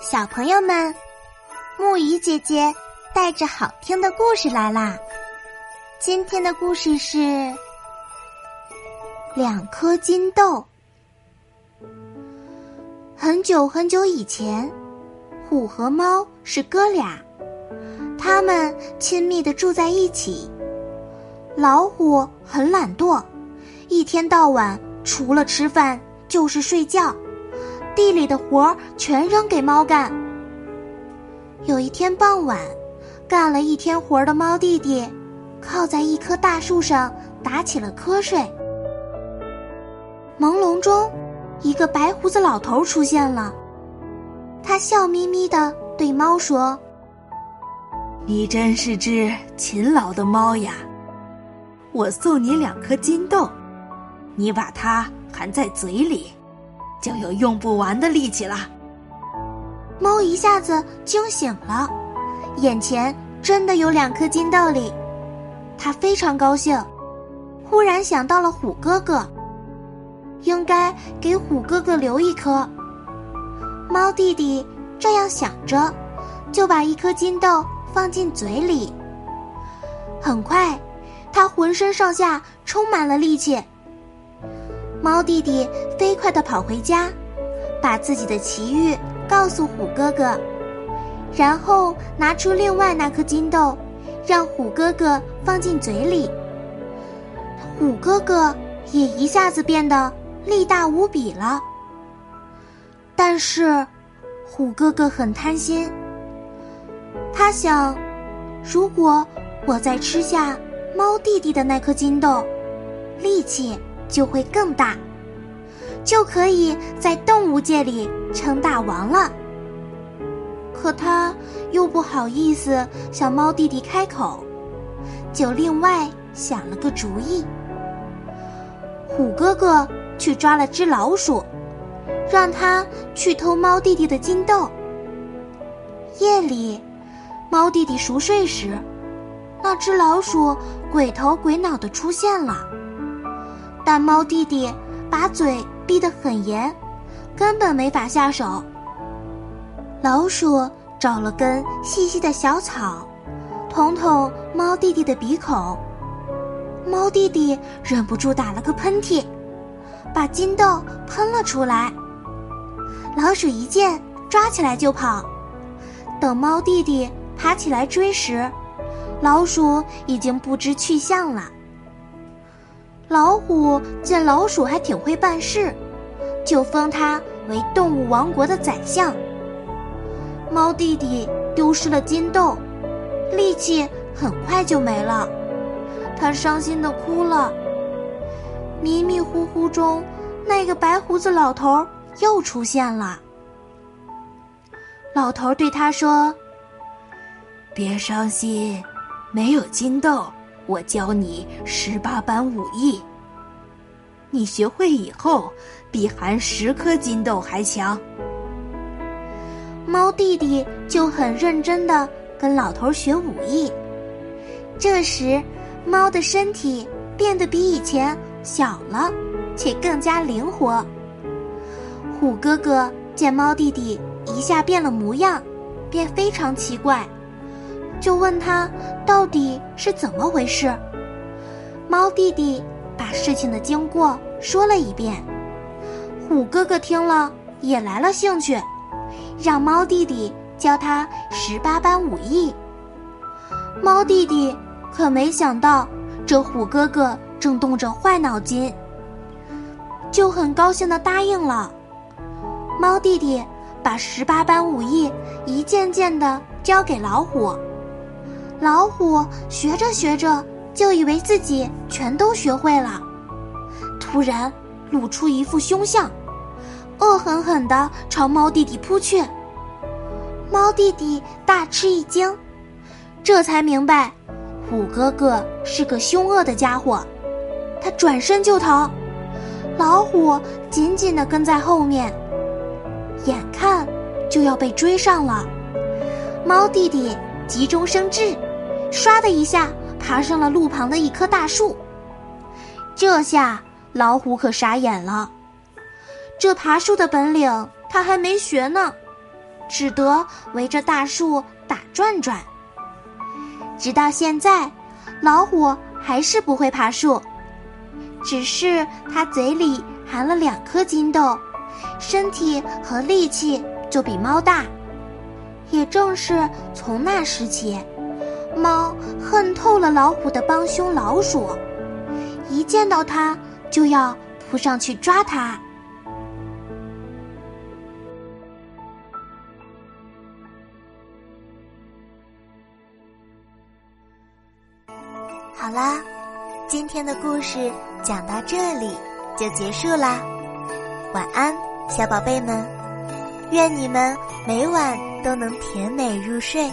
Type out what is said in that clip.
小朋友们，木鱼姐姐带着好听的故事来啦！今天的故事是两颗金豆。很久很久以前，虎和猫是哥俩，他们亲密的住在一起。老虎很懒惰，一天到晚除了吃饭就是睡觉。地里的活儿全扔给猫干。有一天傍晚，干了一天活的猫弟弟，靠在一棵大树上打起了瞌睡。朦胧中，一个白胡子老头出现了，他笑眯眯的对猫说：“你真是只勤劳的猫呀！我送你两颗金豆，你把它含在嘴里。”就有用不完的力气了。猫一下子惊醒了，眼前真的有两颗金豆粒，它非常高兴。忽然想到了虎哥哥，应该给虎哥哥留一颗。猫弟弟这样想着，就把一颗金豆放进嘴里。很快，他浑身上下充满了力气。猫弟弟飞快地跑回家，把自己的奇遇告诉虎哥哥，然后拿出另外那颗金豆，让虎哥哥放进嘴里。虎哥哥也一下子变得力大无比了。但是，虎哥哥很贪心，他想，如果我再吃下猫弟弟的那颗金豆，力气。就会更大，就可以在动物界里称大王了。可他又不好意思向猫弟弟开口，就另外想了个主意。虎哥哥去抓了只老鼠，让他去偷猫弟弟的金豆。夜里，猫弟弟熟睡时，那只老鼠鬼头鬼脑的出现了。但猫弟弟把嘴闭得很严，根本没法下手。老鼠找了根细细的小草，捅捅猫弟弟的鼻孔。猫弟弟忍不住打了个喷嚏，把金豆喷了出来。老鼠一见，抓起来就跑。等猫弟弟爬起来追时，老鼠已经不知去向了。老虎见老鼠还挺会办事，就封他为动物王国的宰相。猫弟弟丢失了金豆，力气很快就没了，他伤心的哭了。迷迷糊糊中，那个白胡子老头又出现了。老头对他说：“别伤心，没有金豆。”我教你十八般武艺，你学会以后，比含十颗金豆还强。猫弟弟就很认真的跟老头学武艺。这时，猫的身体变得比以前小了，且更加灵活。虎哥哥见猫弟弟一下变了模样，便非常奇怪。就问他到底是怎么回事。猫弟弟把事情的经过说了一遍，虎哥哥听了也来了兴趣，让猫弟弟教他十八般武艺。猫弟弟可没想到，这虎哥哥正动着坏脑筋，就很高兴的答应了。猫弟弟把十八般武艺一件件的教给老虎。老虎学着学着，就以为自己全都学会了，突然露出一副凶相，恶狠狠地朝猫弟弟扑去。猫弟弟大吃一惊，这才明白，虎哥哥是个凶恶的家伙，他转身就逃，老虎紧紧地跟在后面，眼看就要被追上了，猫弟弟急中生智。唰的一下，爬上了路旁的一棵大树。这下老虎可傻眼了，这爬树的本领他还没学呢。只得围着大树打转转。直到现在，老虎还是不会爬树，只是它嘴里含了两颗金豆，身体和力气就比猫大。也正是从那时起，恨透了老虎的帮凶老鼠，一见到它就要扑上去抓它。好啦，今天的故事讲到这里就结束啦，晚安，小宝贝们，愿你们每晚都能甜美入睡。